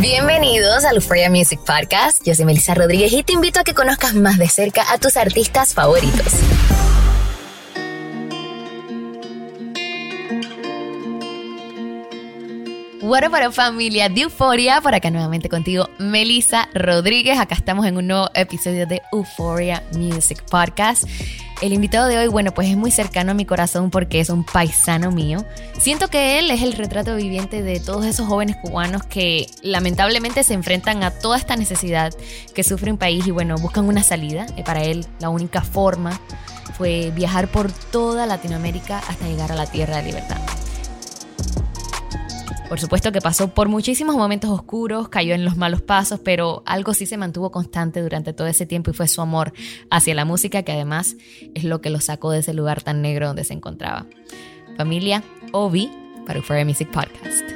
Bienvenidos al Euphoria Music Podcast. Yo soy Melissa Rodríguez y te invito a que conozcas más de cerca a tus artistas favoritos. Bueno, para familia de Euforia, por acá nuevamente contigo, Melissa Rodríguez. Acá estamos en un nuevo episodio de Euphoria Music Podcast. El invitado de hoy, bueno, pues es muy cercano a mi corazón porque es un paisano mío. Siento que él es el retrato viviente de todos esos jóvenes cubanos que lamentablemente se enfrentan a toda esta necesidad que sufre un país y bueno, buscan una salida. Y para él la única forma fue viajar por toda Latinoamérica hasta llegar a la tierra de libertad. Por supuesto que pasó por muchísimos momentos oscuros, cayó en los malos pasos, pero algo sí se mantuvo constante durante todo ese tiempo y fue su amor hacia la música, que además es lo que lo sacó de ese lugar tan negro donde se encontraba. Familia, Obi, para Euphoria Music Podcast.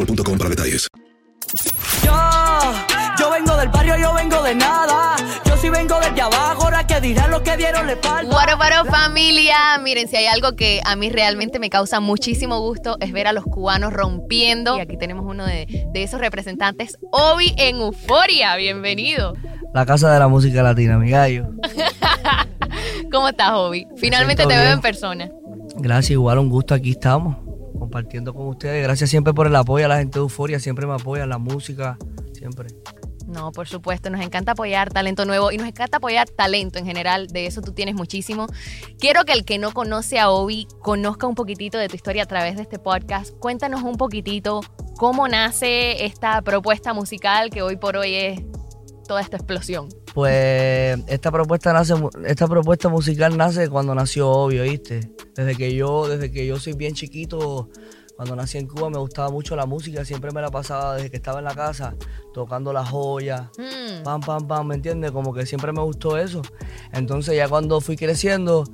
boostmobile.com para detalles. Yo, yo vengo del barrio, yo vengo de nada. Yo sí vengo desde abajo, ahora que dirán lo que dieron le falta. Bueno, bueno, familia. Miren, si hay algo que a mí realmente me causa muchísimo gusto es ver a los cubanos rompiendo. Y aquí tenemos uno de, de esos representantes, Obi en Euforia. Bienvenido. La casa de la música latina, mi gallo. ¿Cómo estás, Obi? Finalmente te veo bien. en persona. Gracias, igual un gusto, aquí estamos, compartiendo con ustedes. Gracias siempre por el apoyo a la gente de Euforia, siempre me apoyan, la música, siempre. No, por supuesto, nos encanta apoyar talento nuevo y nos encanta apoyar talento en general, de eso tú tienes muchísimo. Quiero que el que no conoce a Obi conozca un poquitito de tu historia a través de este podcast. Cuéntanos un poquitito cómo nace esta propuesta musical que hoy por hoy es toda esta explosión. Pues esta propuesta nace, esta propuesta musical nace cuando nació Obvio, ¿viste? Desde que yo, desde que yo soy bien chiquito, cuando nací en Cuba me gustaba mucho la música, siempre me la pasaba desde que estaba en la casa, tocando las joyas, Mm. pam, pam, pam, ¿me entiendes? Como que siempre me gustó eso. Entonces ya cuando fui creciendo,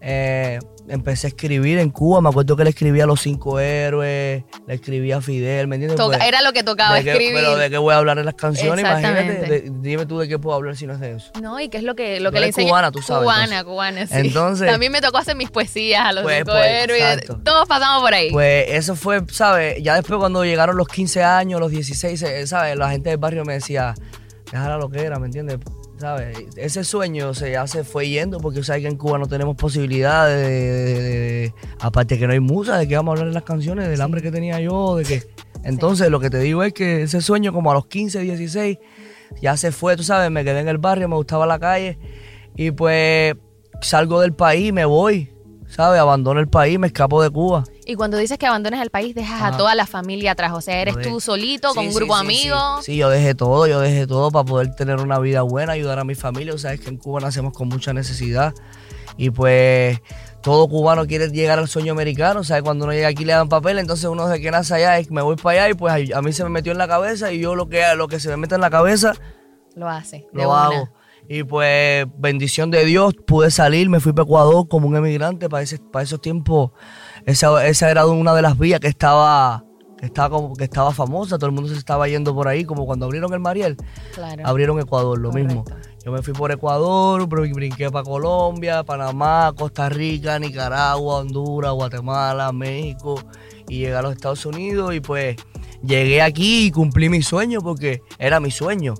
eh, empecé a escribir en Cuba, me acuerdo que le escribía a Los Cinco Héroes, le escribía a Fidel, ¿me entiendes? Toca- Pues, era lo que tocaba ¿de qué- escribir. pero de qué voy a hablar en las canciones, imagínate. De- dime tú de qué puedo hablar si no es de eso. No, y qué es lo que, lo que le eres enseña. cubana, tú sabes, Cubana, entonces. cubana, sí. Entonces- También me tocó hacer mis poesías a los Pues, cinco pues, héroes. exacto. Todos pasamos por ahí. Pues eso fue, ¿sabes? Ya después cuando llegaron los 15 años, los 16, eh, ¿sabes? La gente del barrio me decía, déjala lo que era, ¿me entiendes? ¿Sabes? Ese sueño se ya se fue yendo porque sabes que en Cuba no tenemos posibilidades de, de- de- aparte que no hay musa, de que vamos a hablar en las canciones, del hambre que tenía yo, de que... Entonces lo que te digo es que ese sueño como a los 15, 16 ya se fue, tú sabes, me quedé en el barrio, me gustaba la calle y pues salgo del país, me voy, ¿sabes? Abandono el país, me escapo de Cuba. Y cuando dices que abandonas el país, dejas a toda la familia atrás. O sea, eres tú de- solito, con un sí, grupo de sí, amigos. Sí, yo dejé todo, yo dejé todo para poder tener una vida buena, ayudar a mi familia. O Sabes que en Cuba nacemos con mucha necesidad. Y pues todo cubano quiere llegar al sueño americano. ¿Sabes? Cuando uno llega aquí le dan papel, entonces uno desde que nace allá es me voy para allá y pues a mí se me metió en la cabeza y yo lo que, lo que se me mete en la cabeza Lo hace. de lo una. Y pues, bendición de Dios, pude salir, me fui para Ecuador como un emigrante. Para, ese- para esos tiempos, esa, esa era una de las vías que estaba, que, estaba como, que estaba famosa. Todo el mundo se estaba yendo por ahí, como cuando abrieron el Mariel. Claro. Abrieron Ecuador, lo Correcto. mismo. Yo me fui por Ecuador, br- brinqué para Colombia, Panamá, Costa Rica, Nicaragua, Honduras, Guatemala, México. Y llegué a los Estados Unidos y pues llegué aquí y cumplí mi sueño porque era mi sueño.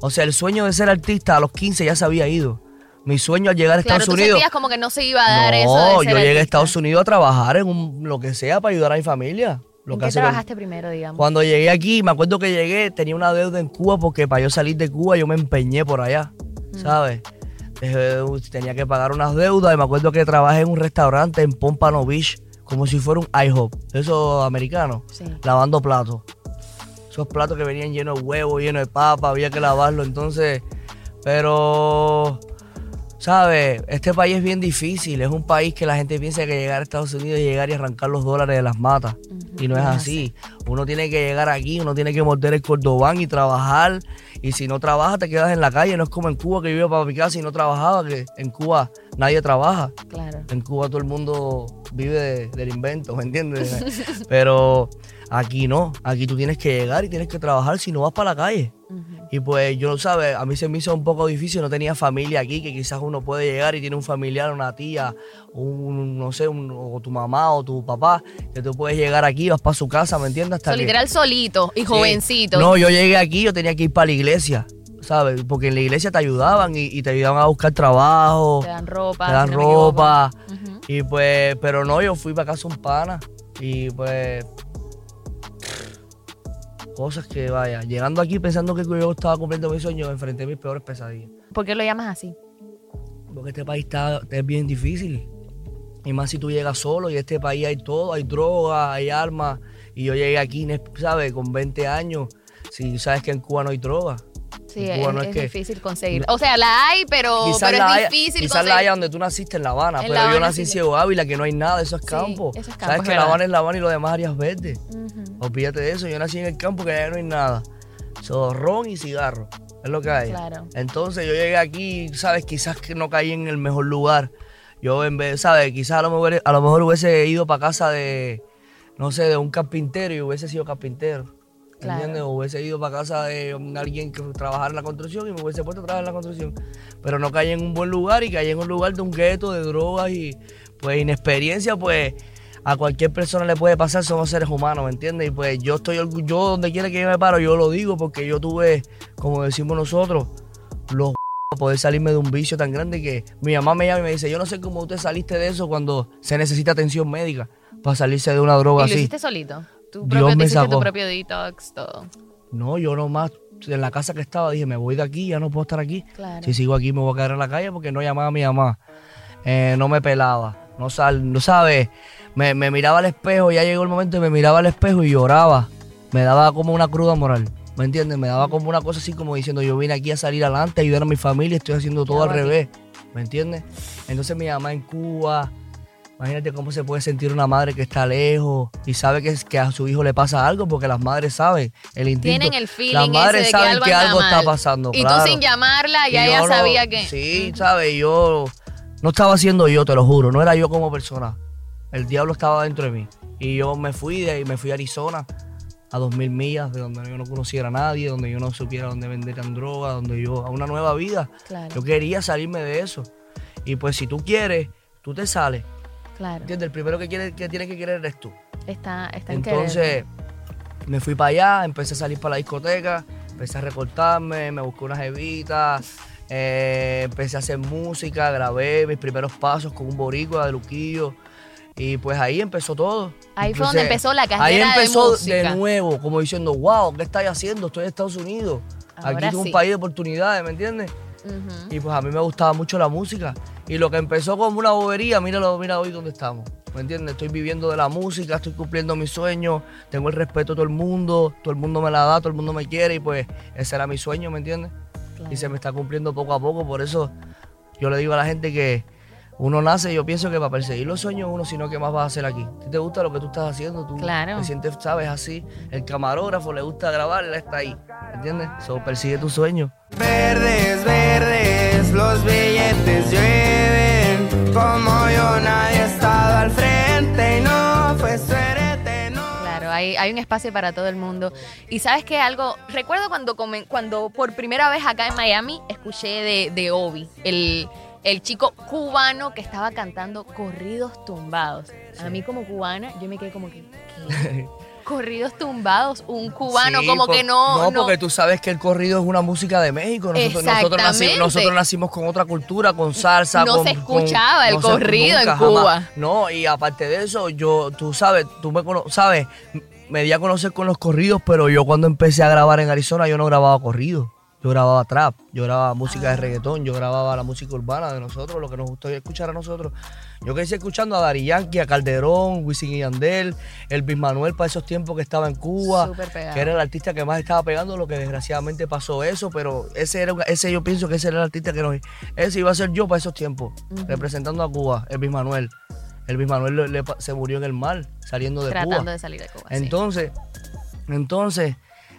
O sea, el sueño de ser artista a los 15 ya se había ido. Mi sueño al llegar a Claro, Estados tú Unidos. como que no se iba a dar eso. No, yo llegué a. Estados Unidos a trabajar en un- lo que sea para ayudar a mi familia. Lo ¿En que qué trabajaste primero, digamos? Cuando llegué aquí, me acuerdo que llegué, tenía una deuda en Cuba porque para yo salir de Cuba yo me empeñé por allá, ¿sabes? Dejé- tenía que pagar unas deudas y me acuerdo que trabajé en un restaurante en Pompano Beach, como si fuera un IHOP, esos americanos, Sí. lavando platos. Esos platos que venían llenos de huevo, llenos de papa, había que lavarlo, entonces, pero, ¿sabes? Este país es bien difícil, es un país que la gente piensa que llegar a Estados Unidos y llegar y arrancar los dólares de las matas, y no es así. Uno tiene que llegar aquí, uno tiene que morder el cordobán y trabajar, y si no trabajas te quedas en la calle, no es como en Cuba que yo iba para mi casa y no trabajaba, que en Cuba nadie trabaja. Claro. En Cuba todo el mundo vive de- del invento, ¿me entiendes? Pero aquí no, aquí tú tienes que llegar y tienes que trabajar si no vas para la calle. Y pues yo, ¿sabes? A mí se me hizo un poco difícil, no tenía familia aquí, que quizás uno puede llegar y tiene un familiar, una tía, un, no sé, un- o tu mamá o tu papá, que tú puedes llegar aquí, vas para su casa, ¿me entiendes? Hasta So, que- literal solito y Sí. jovencito. No, yo llegué aquí, yo tenía que ir para la iglesia, ¿sabes? Porque en la iglesia te ayudaban y, y te ayudaban a buscar trabajo Te dan ropa. te dan si no ropa. Y pues, pero no, yo fui para casa un pana. Y pues. Cosas que vaya. Llegando aquí pensando que yo estaba cumpliendo mis sueños, enfrenté mis peores pesadillas. ¿Por qué lo llamas así? Porque este país está, es bien difícil. Y más si tú llegas solo y este país hay todo, hay droga, hay armas. Y yo llegué aquí, ¿sabes? Con 20 años. Si sabes que en Cuba no hay droga. Sí, En es, es que- difícil conseguir. O sea, la hay, pero, pero la es haya, difícil quizás la conseguir. haya donde tú naciste en La Habana, En pero La yo nací en sí. Ciego Ávila, que no hay nada, eso es Sí, campo. eso es campo, Sabes es que La. Habana es La Habana y lo demás áreas verdes. Ujú. Olvídate de eso, yo nací en el campo que allá no hay nada. Ron y cigarro, es lo que hay. Claro. Entonces yo llegué aquí, sabes, quizás que no caí en el mejor lugar. Yo en vez, sabes, quizás a lo mejor, a lo mejor hubiese ido para casa de, no sé, de un carpintero y hubiese sido carpintero. Claro. ¿Entiendes? O hubiese ido para casa de alguien que trabajara en la construcción y me hubiese puesto a trabajar en la construcción. Pero no caí en un buen lugar y caí en un lugar de un gueto, de drogas y pues inexperiencia, pues a cualquier persona le puede pasar, somos seres humanos, ¿me entiendes? Y pues yo estoy yo donde quiera que yo me paro, yo lo digo porque yo tuve, como decimos nosotros, los poder salirme de un vicio tan grande que mi mamá me llama y me dice, yo no sé cómo usted saliste de eso cuando se necesita atención médica para salirse de una droga ¿Y lo así. hiciste solito? Tu Dios propio, te me hiciste tu sacó. propio detox, todo. No, yo nomás en la casa que estaba dije, me voy de aquí, ya no puedo estar aquí. Claro. Si sigo aquí me voy a quedar en la calle porque no llamaba a mi mamá. Eh, no me pelaba. No, sal, no sabes. Me, me miraba al espejo, ya llegó el momento y me miraba al espejo y lloraba. Me daba como una cruda moral. ¿Me entiendes? Me daba como una cosa así como diciendo, yo vine aquí a salir adelante, a ayudar a mi familia, estoy haciendo todo al aquí. revés. ¿Me entiendes? Entonces mi mamá en Cuba, imagínate cómo se puede sentir una madre que está lejos y sabe que, que a su hijo le pasa algo, porque las madres saben el instinto. Tienen el feeling Las ese madres que saben algo que algo está pasando. Y claro. tú sin llamarla, ya ella no- sabía que. Sí, ¿sabes? Yo no estaba siendo yo, te lo juro. No era yo como persona. El diablo estaba dentro de mí. Y yo me fui de ahí, me fui a Arizona, a dos mil millas, de donde yo no conociera a nadie, donde yo no supiera dónde venderían droga, donde yo, a una nueva vida. Claro. Yo quería salirme de eso. Y pues si tú quieres, tú te sales. Claro. ¿Entiendes? El primero que, quiere, que tienes que querer eres tú. Está, está en. Entonces, me fui para allá, empecé a salir para la discoteca, empecé a recortarme, me busqué unas evitas, empecé a hacer música, grabé mis primeros pasos con un boricua de Luquillo. Y pues ahí empezó todo. Ahí fue donde empezó la Ahí carrera de empezó música. nuevo, como diciendo, wow, ¿qué estáis haciendo? Estoy en Estados Unidos. Ahora Aquí es un país de oportunidades, ¿me entiendes? Y pues a mí me gustaba mucho la música. Y lo que empezó como una bobería, míralo, mira hoy dónde estamos. ¿Me entiendes? Estoy viviendo de la música, estoy cumpliendo mis sueños, tengo el respeto de todo el mundo, todo el mundo me la da, todo el mundo me quiere y pues ese era mi sueño, ¿me entiendes? Y se me está cumpliendo poco a poco, por eso yo le digo a la gente que uno nace, yo pienso que para perseguir los sueños uno, sino que más vas a hacer aquí. Si te gusta lo que tú estás haciendo, tú Claro. te sientes, sabes, así. El camarógrafo le gusta grabar, él está ahí, ¿me entiendes? So, persigue tus sueños. Verdes, verdes, los billetes llueven. Como yo nadie ha estado al frente y no fue suerte, no. Claro, hay, hay un espacio para todo el mundo. Y sabes que algo, recuerdo cuando, comen- cuando por primera vez acá en Miami escuché de, de Obi, el, el chico cubano que estaba cantando corridos tumbados. A mí como cubana, yo me quedé como que, ¿qué? corridos tumbados, un cubano Sí, como por- que no... No, porque tú sabes que el corrido es una música de México. Nosotros, nosotros, naci- Exactamente. nosotros nacimos con otra cultura, con salsa. No con- se con- escuchaba el no se- corrido en Cuba. jamás. No, y aparte de eso, yo, tú sabes, tú me cono- sabes, me di a conocer con los corridos, pero yo cuando empecé a grabar en Arizona, yo no grababa corridos. Yo grababa trap, yo grababa música Ah. de reggaetón, yo grababa la música urbana de nosotros, lo que nos gustó escuchar a nosotros. Yo crecí escuchando a Dari Yankee, a Calderón, Wisin y Yandel, Elvis Manuel para esos tiempos que estaba en Cuba, que era el artista que más estaba pegando, lo que desgraciadamente pasó eso, pero ese era ese yo pienso que ese era el artista que nos ese iba a ser yo para esos tiempos, representando a Cuba, Elvis Manuel. Elvis Manuel le- se murió en el mar saliendo de Tratando Cuba. de salir de Cuba. sí. Entonces, entonces,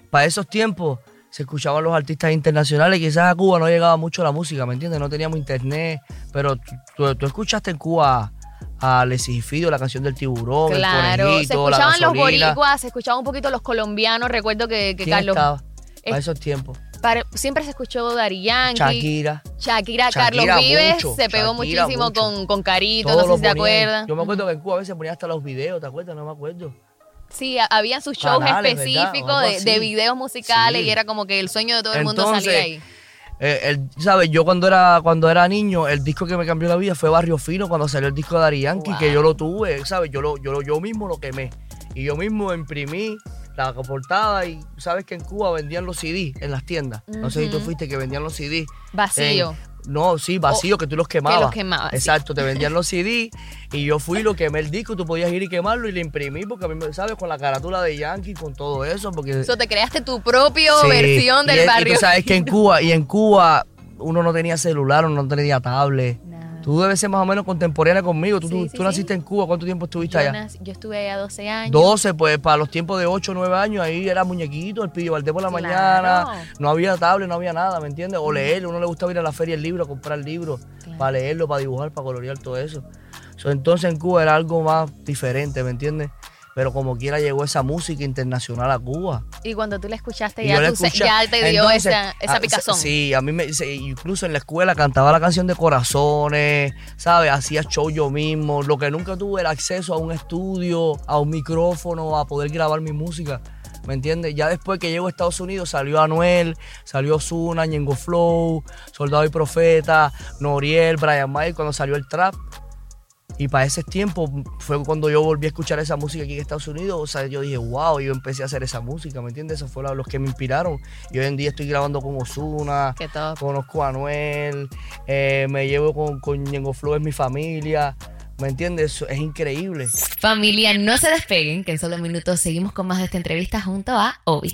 para esos tiempos se escuchaban los artistas internacionales. Quizás a Cuba no llegaba mucho la música, ¿me entiendes? No teníamos internet. Pero tú, escuchaste en Cuba a Alexis Fido, la canción del tiburón, Claro, el se conejito, la escuchaban los boricuas, se escuchaban un poquito los colombianos. Recuerdo que, que ¿Quién Carlos. estaba para esos tiempos? para- siempre se escuchó Dari Yankee. Shakira. Shakira, Shakira Carlos Vives mucho, se pegó Shakira muchísimo con, con Carito, Todos no sé si te acuerdas. Yo me acuerdo que en Cuba a veces ponía hasta los videos, ¿te acuerdas? No me acuerdo. Sí, a- habían sus shows Canales, específicos de, de videos musicales Sí. y era como que el sueño de todo el mundo Entonces, salía ahí. Eh, ¿sabes? Yo cuando era, cuando era niño, el disco que me cambió la vida fue Barrio Fino, cuando salió el disco de Dari Yankee, que yo lo tuve, ¿sabes? Yo, lo, yo, lo- yo mismo lo quemé. Y yo mismo imprimí la portada y sabes que en Cuba vendían los CDs en las tiendas. No sé si tú fuiste que vendían los CDs. Vacío. En- no, sí, vacío, O- que tú los quemabas. los quemabas, sí. Exacto, te vendían los CDs y yo fui y lo quemé el disco, tú podías ir y quemarlo y lo imprimí porque a mí, me- ¿sabes? Con la carátula de Yankee, con todo eso, porque... Eso te creaste tu propio Sí, versión y del es- y barrio. tú sabes que en Cuba, y en Cuba uno no tenía celular, uno no tenía tablet. Tú debes ser más o menos contemporánea conmigo. Tú, tú- sí, tú naciste en Cuba, ¿cuánto tiempo estuviste yo, allá? nací- yo estuve allá 12 años. 12, pues para los tiempos de 8 o 9 años, ahí era muñequito, el pillo Valdés por la Claro. mañana, no había tablet, no había nada, ¿me entiendes? O leer, uno le gustaba ir a la feria el libro, a comprar libros, para leerlo, para dibujar, para colorear todo eso. So, entonces en Cuba era algo más diferente, ¿me entiendes? Pero como quiera llegó esa música internacional a Cuba. Y cuando tú la escuchaste, ya, la tú escuché- ya te dio Entonces, esa, esa ah, picazón. Sí, a mí me, incluso en la escuela cantaba la canción de Corazones, ¿sabes? Hacía show yo mismo. Lo que nunca tuve era acceso a un estudio, a un micrófono, a poder grabar mi música. ¿Me entiendes? Ya después que llego a Estados Unidos salió Anuel, salió Zuna, Ñengo Flow, Soldado y Profeta, Noriel, Brian May, cuando salió el trap. Y para ese tiempo fue cuando yo volví a escuchar esa música aquí en Estados Unidos. O sea, yo dije, wow, yo empecé a hacer esa música, ¿me entiendes? Esos fueron los que me inspiraron. Y hoy en día estoy grabando con Osuna, conozco a Anuel, eh, me llevo con, con Ñengo Flow, es mi familia. ¿Me entiendes? Es increíble. Familia, no se despeguen, que en solo minutos seguimos con más de esta entrevista junto a Obi.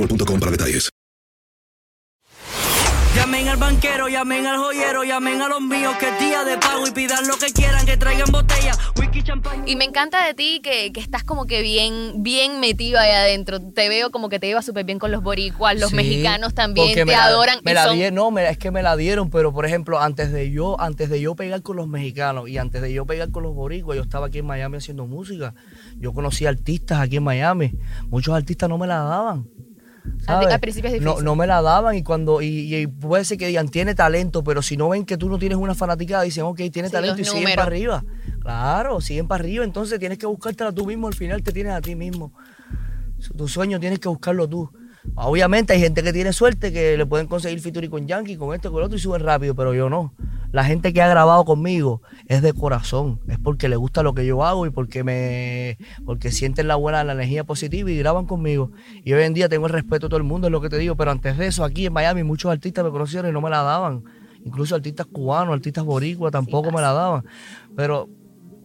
boostmobile.com para detalles. Llamen al banquero, llamen al joyero, llamen a los míos que es día de pago y pidan lo que quieran, que traigan botella, whisky, champán. Y me encanta de ti que, que estás como que bien, bien metido ahí adentro. Te veo como que te llevas súper bien con los boricuas, los Sí, mexicanos también te me la- adoran. Me y la son- dieron, no, me- es que me la dieron, pero por ejemplo, antes de yo, antes de yo pegar con los mexicanos y antes de yo pegar con los boricuas, yo estaba aquí en Miami haciendo música. Yo conocí artistas aquí en Miami. Muchos artistas no me la daban. Al, ¿sabes? al principio es No, difícil. no me la daban y cuando y, y puede ser que digan tiene talento, pero si no ven que tú no tienes una fanaticada, dicen, ok, tiene Sí, talento y los siguen números. para arriba. Claro, siguen para arriba, entonces tienes que buscártela tú mismo, al final te tienes a ti mismo. Tu sueño tienes que buscarlo tú. Obviamente hay gente que tiene suerte que le pueden conseguir featuring con Yankee, con este, con el otro y suben rápido, pero yo no. La gente que ha grabado conmigo es de corazón, es porque le gusta lo que yo hago y porque me porque sienten la buena la energía positiva y graban conmigo. Y hoy en día tengo el respeto de todo el mundo, es lo que te digo, pero antes de eso aquí en Miami muchos artistas me conocieron y no me la daban. Incluso artistas cubanos, artistas boricuas tampoco me la daban. Pero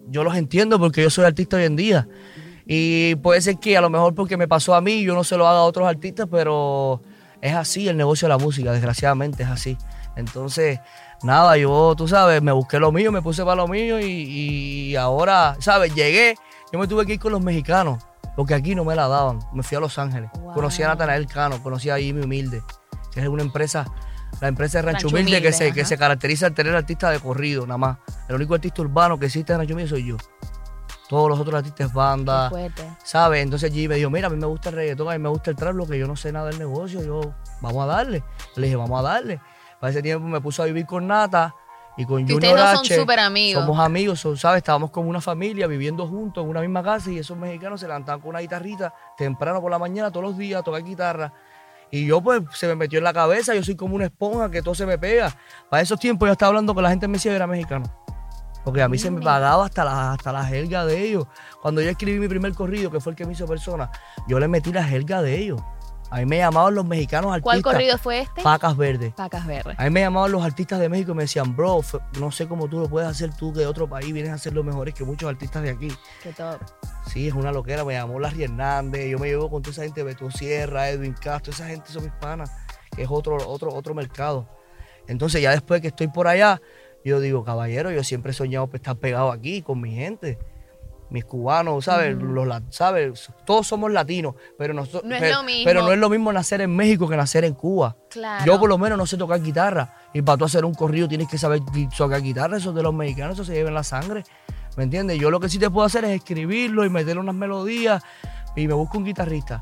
yo los entiendo porque yo soy artista hoy en día. Y puede ser que a lo mejor porque me pasó a mí, yo no se lo haga a otros artistas, pero es así el negocio de la música, desgraciadamente es así. Entonces, nada, yo, tú sabes, me busqué lo mío, me puse para lo mío y, y ahora, ¿sabes? Llegué, yo me tuve que ir con los mexicanos, porque aquí no me la daban. Me fui a Los Ángeles, conocí a Natanael Cano, conocí a Jimmy Humilde, que es una empresa, la empresa de Rancho, Rancho Humilde, que, se, que se caracteriza al tener artistas de corrido, nada más. El único artista urbano que existe en Rancho Humilde soy yo. Todos los otros artistas es banda, Qué fuerte. ¿sabes? Entonces G me dijo, mira, a mí me gusta el reggaetón, a mí me gusta el trap, lo que yo no sé nada del negocio, yo, vamos a darle. Le dije, vamos a darle. Para ese tiempo me puso a vivir con Nata y con Que Junior ustedes dos son H. súper amigos. Somos amigos, son- ¿sabes? Estábamos como una familia viviendo juntos en una misma casa y esos mexicanos se levantaban con una guitarrita temprano por la mañana todos los días a tocar guitarra. Y yo pues se me metió en la cabeza, yo soy como una esponja que todo se me pega. Para esos tiempos yo estaba hablando con la gente en Messi y era mexicano. Porque a mí se me pagaba hasta la, hasta la jerga de ellos. Cuando yo escribí mi primer corrido, que fue el que me hizo persona, yo le metí la jerga de ellos. A mí me llamaban los mexicanos artistas. ¿Cuál corrido fue este? Pacas Verdes. Pacas Verdes. A mí me llamaban los artistas de México y me decían, bro, no sé cómo tú lo puedes hacer tú de otro país, vienes a ser los mejores que muchos artistas de aquí. Qué top. Sí, es una loquera. Me llamó Larry Hernández, yo me llevo con toda esa gente, Beto Sierra, Edwin Castro, esa gente son mis panas, que es otro, otro, otro mercado. Entonces ya después que estoy por allá, yo digo, caballero, yo siempre he soñado estar pegado aquí con mi gente. Mis cubanos, ¿sabes? Los, ¿sabes? Todos somos latinos, pero, No es pero, lo mismo. pero no es lo mismo nacer en México que nacer en Cuba. Claro. Yo por lo menos no sé tocar guitarra. Y para tú hacer un corrido tienes que saber tocar guitarra. Eso es de los mexicanos, eso se lleva en la sangre. ¿Me entiendes? Yo lo que sí te puedo hacer es escribirlo y meterle unas melodías y me busco un guitarrista.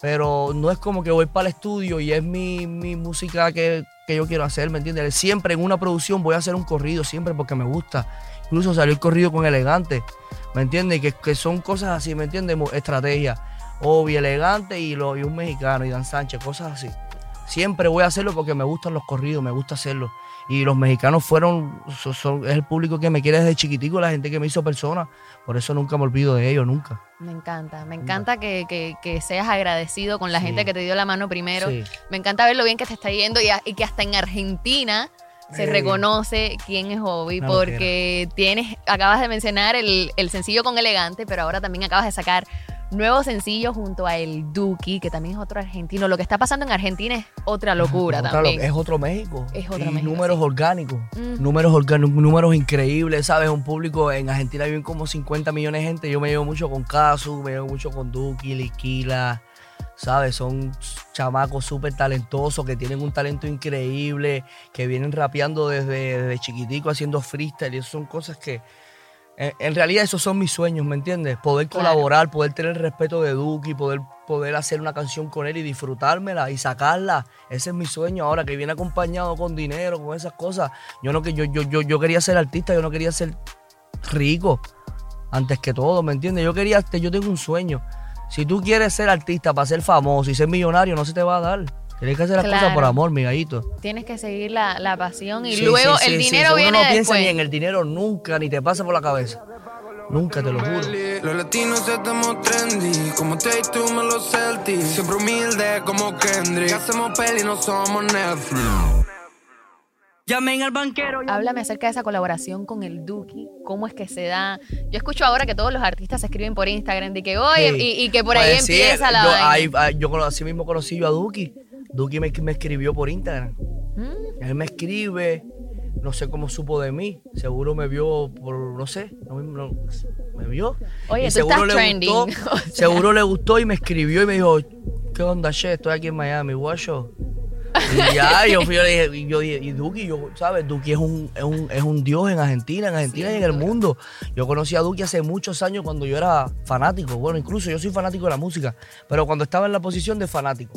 pero no es como que voy para el estudio y es mi, mi música que, que yo quiero hacer, ¿me entiendes? Siempre en una producción voy a hacer un corrido, siempre porque me gusta. Incluso salió el corrido con Elegante, ¿me entiendes? Que, que son cosas así, ¿me entiendes? Estrategia. Obi, Elegante y, lo, y un mexicano, y Dan Sánchez, cosas así. Siempre voy a hacerlo porque me gustan los corridos, me gusta hacerlo. Y los mexicanos fueron, son, son- es el público que me quiere desde chiquitico, la gente que me hizo persona. Por eso nunca me olvido de ellos, nunca. Me encanta, me encanta que, que- que seas agradecido con la gente que te dio la mano primero. Sí. Me encanta ver lo bien que te está yendo y, a- y que hasta en Argentina se reconoce quién es Hobby Una porque tienes, acabas de mencionar el, el sencillo con Elegante, pero ahora también acabas de sacar nuevo sencillo junto a El Duki, que también es otro argentino. Lo que está pasando en Argentina es otra locura Otra también. lo- es otro México. Es otro y México, números orgánicos. Mm. Números orgánicos, números increíbles, ¿sabes? Un público en Argentina viven como 50 millones de gente. Yo me llevo mucho con Casu, me llevo mucho con Duki, Liquila, ¿sabes? Son chamacos súper talentosos que tienen un talento increíble, que vienen rapeando desde, desde chiquitico haciendo freestyle. Y eso son cosas que. En, en realidad esos son mis sueños, ¿me entiendes? Poder Claro. colaborar, poder tener el respeto de Duki, poder, poder hacer una canción con él y disfrutármela y sacarla. Ese es mi sueño ahora, que viene acompañado con dinero, con esas cosas. Yo no que yo, yo, yo, yo quería ser artista, yo no quería ser rico antes que todo, ¿me entiendes? Yo quería, yo tengo un sueño. Si tú quieres ser artista para ser famoso y ser millonario, no se te va a dar. Tienes que hacer las cosas Claro. por amor, mi gallito. Tienes que seguir la, la pasión y Sí, luego sí, el sí, sí. dinero Uno viene no piensa después. ni en el dinero nunca, ni te pasa por la cabeza. Nunca, te lo juro. Los latinos estamos trendy, como Tate tú me los Celtics. Siempre humilde como Kendrick. Hacemos peli, no somos Netflix. Llamen al banquero. Háblame acerca de esa colaboración con el Duki, cómo es que se da. Yo escucho ahora que todos los artistas se escriben por Instagram de que Sí. y, y que por ahí empieza la yo, vaina. ahí- ahí- yo así mismo conocí yo a Duki. Duki me, me escribió por Instagram. Mm. Él me escribe, no sé cómo supo de mí. Seguro me vio por, no sé, no, no- me vio. Oye, Y tú seguro estás le trending. gustó. O sea. Seguro le gustó y me escribió y me dijo, ¿qué onda, che? Estoy aquí en Miami, guacho. Y ya, yo fui, yo le dije, y yo dije, y Duki, yo, ¿sabes? Duki es un, es un, es un dios en Argentina, en Argentina y en el mundo. Yo conocí a Duki hace muchos años cuando yo era fanático. Bueno, incluso yo soy fanático de la música, pero cuando estaba en la posición de fanático.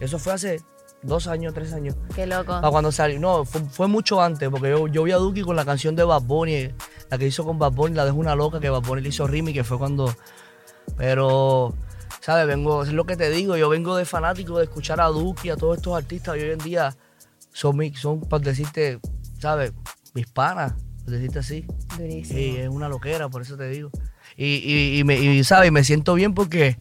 Eso fue hace dos años, tres años. Qué loco. Para cuando salió, no, fue, fue mucho antes, porque yo, yo vi a Duki con la canción de Bad Bunny, la que hizo con Bad Bunny, la dejó una loca, que Bad Bunny le hizo Rimi, que fue cuando. Pero, ¿sabes? Vengo, es lo que te digo, yo vengo de fanático de escuchar a Duki, a todos estos artistas, y hoy en día son, mi- son para decirte, ¿sabes? Mis panas, por decirte así. Durísimo. Y es una loquera, por eso te digo. Y, y, y me, y, ¿sabes? me siento bien porque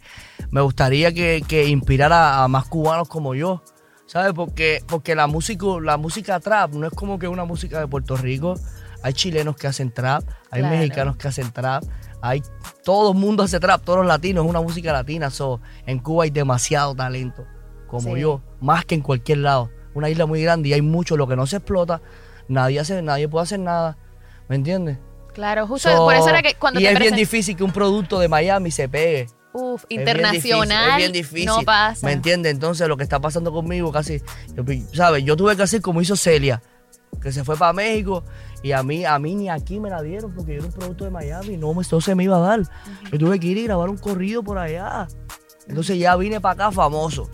me gustaría que, que inspirara a más cubanos como yo. ¿Sabes? Porque, porque la, música, la música trap no es como que una música de Puerto Rico. Hay chilenos que hacen trap, hay Claro. mexicanos que hacen trap, hay todo el mundo hace trap, todos los latinos, es una música latina. So, en Cuba hay demasiado talento, como Sí. yo, más que en cualquier lado. Una isla muy grande y hay mucho, lo que no se explota, nadie hace, nadie puede hacer nada. ¿Me entiendes? Claro, justo So, por eso era que cuando y te es bien difícil que un producto de Miami se pegue. Uf, Es bien internacional, difícil, Es bien difícil. no pasa. ¿Me entiendes? Entonces lo que está pasando conmigo casi, ¿sabes? Yo tuve que hacer como hizo Celia, que se fue para México y a mí, a mí ni aquí me la dieron porque yo era un producto de Miami, no, no se me iba a dar. Yo tuve que ir y grabar un corrido por allá. Entonces ya vine para acá famoso,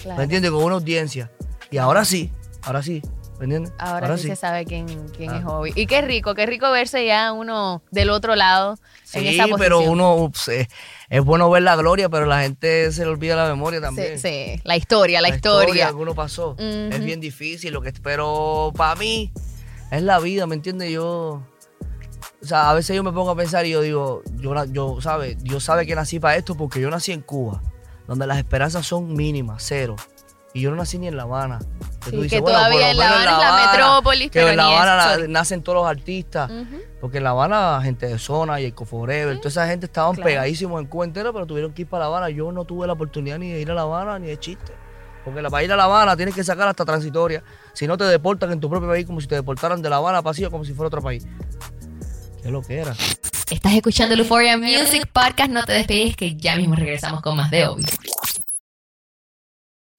Claro. ¿me entiendes? Con una audiencia. Y ahora sí, ahora sí, ¿me entiendes? Ahora, sí, se sabe quién, quién es Hobby. Y qué rico, qué rico verse ya uno del otro lado en Sí, esa posición. pero uno, ups, eh, es bueno ver la gloria, pero la gente se le olvida la memoria Sí, también. sí, la historia, la, historia. que uno pasó. Es bien difícil, lo que, pero para mí es la vida, ¿me entiendes? Yo, o sea, a veces yo me pongo a pensar y yo digo, yo, yo sabe, Dios sabe que nací para esto porque yo nací en Cuba, donde las esperanzas son mínimas, cero. Y yo no nací ni en La Habana. Que Sí, tú dices, que bueno, todavía en La Habana es la metrópolis, que pero en La Habana nacen todos los artistas. Porque en La Habana, gente de zona y Eco Forever, toda esa gente estaban claro. pegadísimos en Cuba entera, pero tuvieron que ir para La Habana. Yo no tuve la oportunidad ni de ir a La Habana ni de chiste. Porque la- para ir a La Habana tienes que sacar hasta transitoria. Si no te deportan en tu propio país, como si te deportaran de La Habana a Pasillo, como si fuera otro país. Qué lo que era. Estás escuchando el Euphoria Music Podcast. No te despegues que ya mismo regresamos con más de Obi.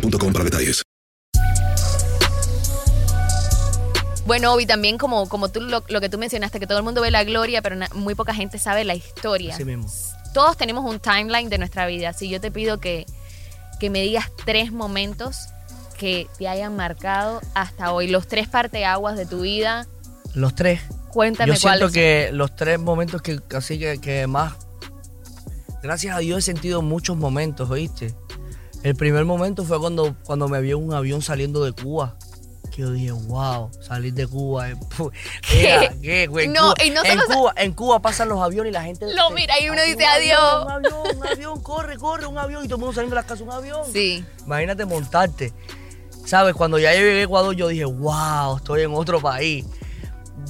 boostmobile.com para detalles. Bueno, Obi, también como, como tú lo, lo que tú mencionaste, que todo el mundo ve la gloria, pero na- muy poca gente sabe la historia. Así mismo. Todos tenemos un timeline de nuestra vida. Si yo te pido que, que me digas tres momentos que te hayan marcado hasta hoy, los tres parteaguas de tu vida, Los tres. cuéntame Yo siento que los tres momentos que así que, que más. Gracias a Dios he sentido muchos momentos, ¿oíste? El primer momento fue cuando, cuando me vi en un avión saliendo de Cuba. Que yo dije, wow, salir de Cuba. pu- ¿Qué? Mira, ¿qué, güey? En No, Cuba- y no en, Cuba, en Cuba pasan los aviones y la gente. Lo mira y uno "Ay, dice un avión, adiós". Un avión, un avión, corre, corre, un avión. Y todo el mundo saliendo de la casa, un avión. Sí. Imagínate montarte. ¿Sabes? Cuando ya llegué a Ecuador, yo dije, wow, estoy en otro país.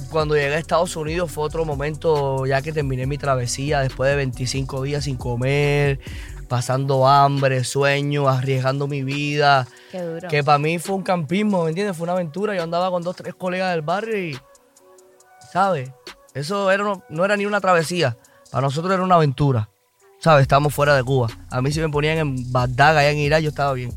Cuando llegué a Estados Unidos fue otro momento, ya que terminé mi travesía después de 25 días sin comer, pasando hambre, sueño, arriesgando mi vida. Qué duro. Que para mí fue un campismo, ¿me entiendes? Fue una aventura. Yo andaba con dos, tres colegas del barrio y, ¿sabes? Eso era, no, no era ni una travesía. Para nosotros era una aventura. ¿Sabes? Estábamos fuera de Cuba. A mí si me ponían en Bagdad, allá en Irak, yo estaba bien.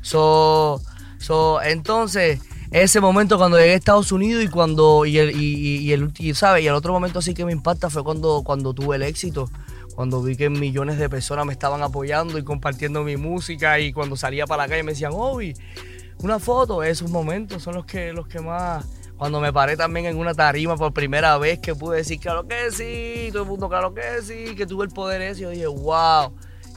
So, so, entonces, ese momento cuando llegué a Estados Unidos y cuando, y el, y, y- y el, ¿sabes? Y el otro momento sí que me impacta fue cuando, cuando tuve el éxito. Cuando vi que millones de personas me estaban apoyando y compartiendo mi música y cuando salía para la calle me decían, Obi, una foto, esos momentos son los que, los que más... Cuando me paré también en una tarima por primera vez que pude decir, claro que sí, todo el mundo, claro que sí, que tuve el poder ese, yo dije, wow,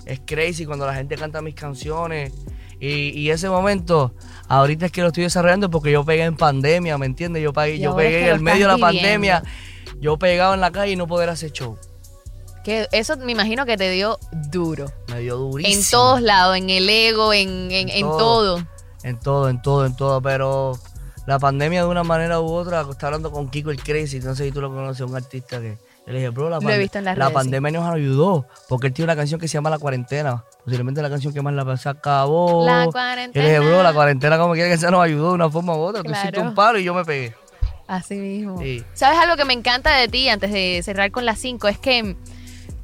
es crazy cuando la gente canta mis canciones. Y, y ese momento, ahorita es que lo estoy desarrollando porque yo pegué en pandemia, ¿me entiendes? Yo, pegué- Y yo pegué en el medio de la pandemia, yo pegaba en la calle y no poder hacer show. Que eso me imagino que te dio duro. Me dio durísimo. En todos lados, en el ego, en, en, en todo. En todo, en todo, en todo. Pero la pandemia de una manera u otra, estaba hablando con Kiko el Crazy, no sé si tú lo conoces, un artista que le dije, bro, la, pande- visto en la redes, pandemia nos ayudó, porque él tiene una canción que se llama La Cuarentena. Posiblemente la canción que más la se acabó. La Yo le dije, cuarentena. bro, la cuarentena como quiera que sea nos ayudó de una forma u otra. Tú hiciste Claro. un palo y yo me pegué. Así mismo. Sí. ¿Sabes algo que me encanta de ti antes de cerrar con las 5? Es que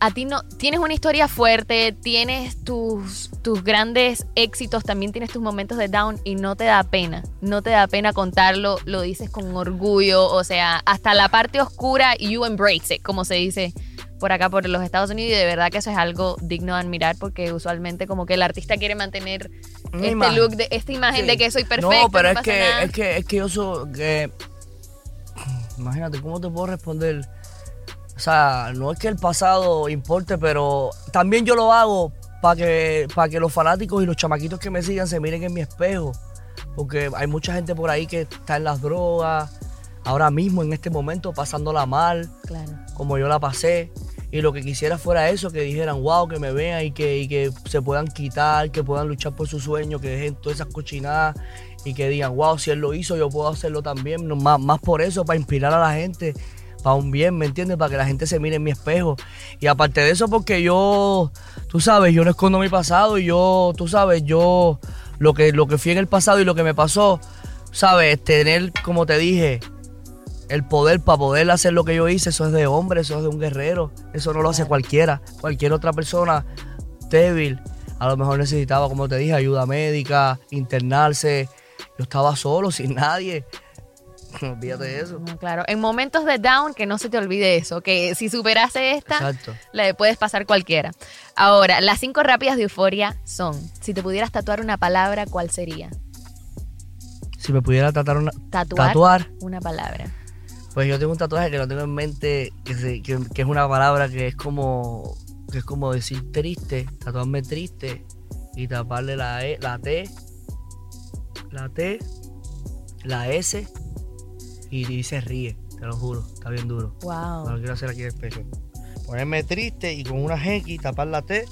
a ti no tienes una historia fuerte, tienes tus, tus grandes éxitos, también tienes tus momentos de down y no te da pena. No te da pena contarlo, lo dices con orgullo, o sea, hasta la parte oscura you embrace it, como se dice por acá por los Estados Unidos y de verdad que eso es algo digno de admirar porque usualmente como que el artista quiere mantener este imagen. look de esta imagen Sí. de que soy perfecto, No, pero es, pasa que, nada. es que es que yo soy que imagínate cómo te puedo responder. O sea, no es que el pasado importe, pero también yo lo hago para que, que los fanáticos y los chamaquitos que me sigan se miren en mi espejo. Porque hay mucha gente por ahí que está en las drogas, ahora mismo en este momento pasándola mal, Claro. como yo la pasé. Y lo que quisiera fuera eso, que dijeran, wow, que me vean y que, y que se puedan quitar, que puedan luchar por su sueño, que dejen todas esas cochinadas y que digan, wow, si él lo hizo, yo puedo hacerlo también. No, más, más por eso, para inspirar a la gente, para un bien, ¿me entiendes? Para que la gente se mire en mi espejo. Y aparte de eso, porque yo, tú sabes, yo no escondo mi pasado y yo, tú sabes, yo, lo que, lo que fui en el pasado y lo que me pasó, sabes, tener, como te dije, el poder para poder hacer lo que yo hice, eso es de hombre, eso es de un guerrero. Eso no lo hace cualquiera. Cualquier otra persona débil, a lo mejor necesitaba, como te dije, ayuda médica, internarse. Yo estaba solo, sin nadie. Olvídate de eso. Claro, en momentos de down, que no se te olvide eso, que si superaste esta, Exacto. la puedes pasar cualquiera. Ahora, las cinco rápidas de euforia son, si te pudieras tatuar una palabra, ¿cuál sería? Si me pudiera tratar una, Tatuar, tatuar, una palabra. pues yo tengo un tatuaje que lo tengo en mente, que, se- que- que es una palabra que es como que es como decir triste, tatuarme triste y taparle la E, la T, la T, la S y dice ríe, te lo juro, está bien duro. Wow. No lo quiero hacer aquí el pecho. Ponerme triste y con una X tapar la T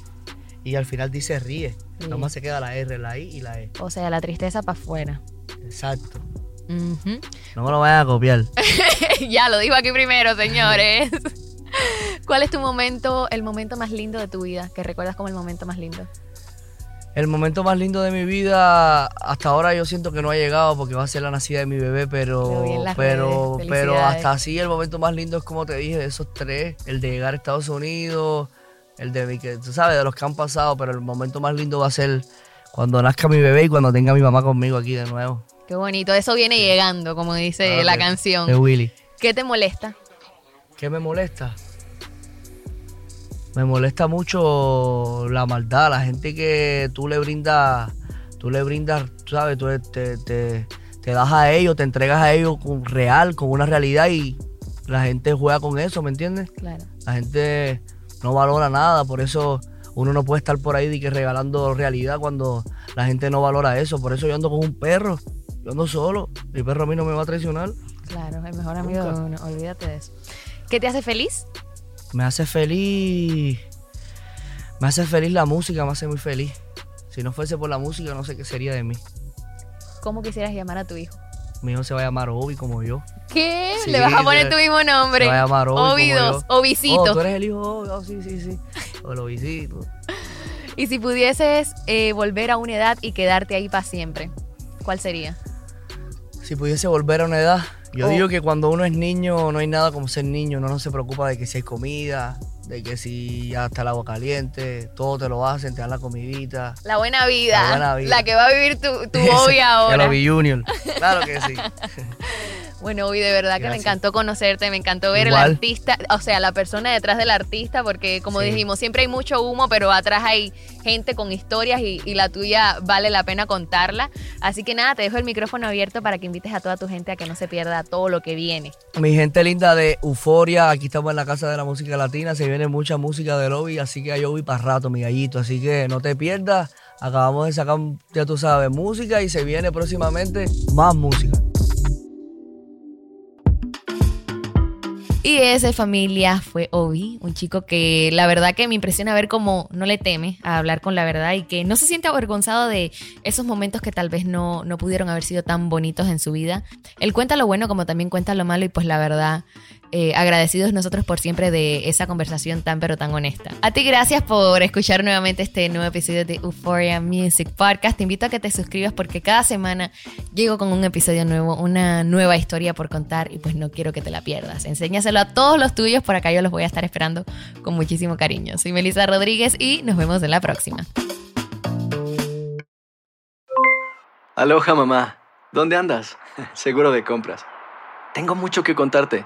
y al final dice ríe. Ríe. Nomás se queda la R, la I y la E. O sea, la tristeza para afuera. Exacto. No me lo vayan a copiar. ya lo dijo aquí primero, señores. ¿Cuál es tu momento, el momento más lindo de tu vida? Que recuerdas como el momento más lindo. El momento más lindo de mi vida, hasta ahora yo siento que no ha llegado porque va a ser la nacida de mi bebé, pero pero pero hasta así el momento más lindo es como te dije de esos tres, el de llegar a Estados Unidos, el de mi que tú sabes de los que han pasado, pero el momento más lindo va a ser cuando nazca mi bebé y cuando tenga a mi mamá conmigo aquí de nuevo. Qué bonito. Eso viene llegando, como dice Claro la que- canción. De Willy. ¿Qué te molesta? ¿Qué me molesta? Me molesta mucho la maldad, la gente que tú le brindas, tú le brindas, tú sabes, tú te, te- te das a ellos, te entregas a ellos con real, con una realidad y la gente juega con eso, ¿me entiendes? Claro. La gente no valora nada, por eso uno no puede estar por ahí de que regalando realidad cuando la gente no valora eso. Por eso yo ando con un perro, yo ando solo, mi perro a mí no me va a traicionar. Claro, el mejor amigo Nunca. de uno. Olvídate de eso. ¿Qué te hace feliz? Me hace feliz. Me hace feliz la música, me hace muy feliz. Si no fuese por la música, no sé qué sería de mí. ¿Cómo quisieras llamar a tu hijo? Mi hijo se va a llamar Obi como yo. ¿Qué? Sí, Le vas a poner tu mismo nombre. Se va a llamar Obi. Obi como dos, yo. Obisito. Oh, tú eres el hijo Obi. Oh, sí, sí, sí. O el Obisito. Y si pudieses eh, volver a una edad y quedarte ahí para siempre, ¿cuál sería? Si pudiese volver a una edad, yo Oh. digo que cuando uno es niño no hay nada como ser niño. Uno no se preocupa de que si hay comida, de que si ya está el agua caliente, todo te lo hacen, te dan la comidita. La buena vida. La buena vida. La que va a vivir tu, tu El ahora. Obi Junior. Claro que sí. Bueno, Obi, de verdad que me encantó conocerte, me encantó ver Igual. el artista, o sea, la persona detrás del artista, porque como Sí. dijimos, siempre hay mucho humo, pero atrás hay gente con historias y, y la tuya vale la pena contarla. Así que nada, te dejo el micrófono abierto para que invites a toda tu gente a que no se pierda todo lo que viene. Mi gente linda de Euforia, aquí estamos en la Casa de la Música Latina, se viene mucha música de lobby, así que hay lobby para rato, mi gallito, así que no te pierdas, acabamos de sacar, ya tú sabes, música y se viene próximamente más música. Y ese familia fue Obi, un chico que la verdad que me impresiona ver cómo no le teme a hablar con la verdad y que no se siente avergonzado de esos momentos que tal vez no, no pudieron haber sido tan bonitos en su vida. Él cuenta lo bueno como también cuenta lo malo y pues la verdad, eh, agradecidos nosotros por siempre de esa conversación tan pero tan honesta. A ti gracias por escuchar nuevamente este nuevo episodio de Euphoria Music Podcast. Te invito a que te suscribas porque cada semana llego con un episodio nuevo, una nueva historia por contar y pues no quiero que te la pierdas. Enséñaselo a todos los tuyos, por acá yo los voy a estar esperando con muchísimo cariño. Soy Melissa Rodríguez y nos vemos en la próxima. Aloha mamá, ¿dónde andas? Seguro de compras. Tengo mucho que contarte.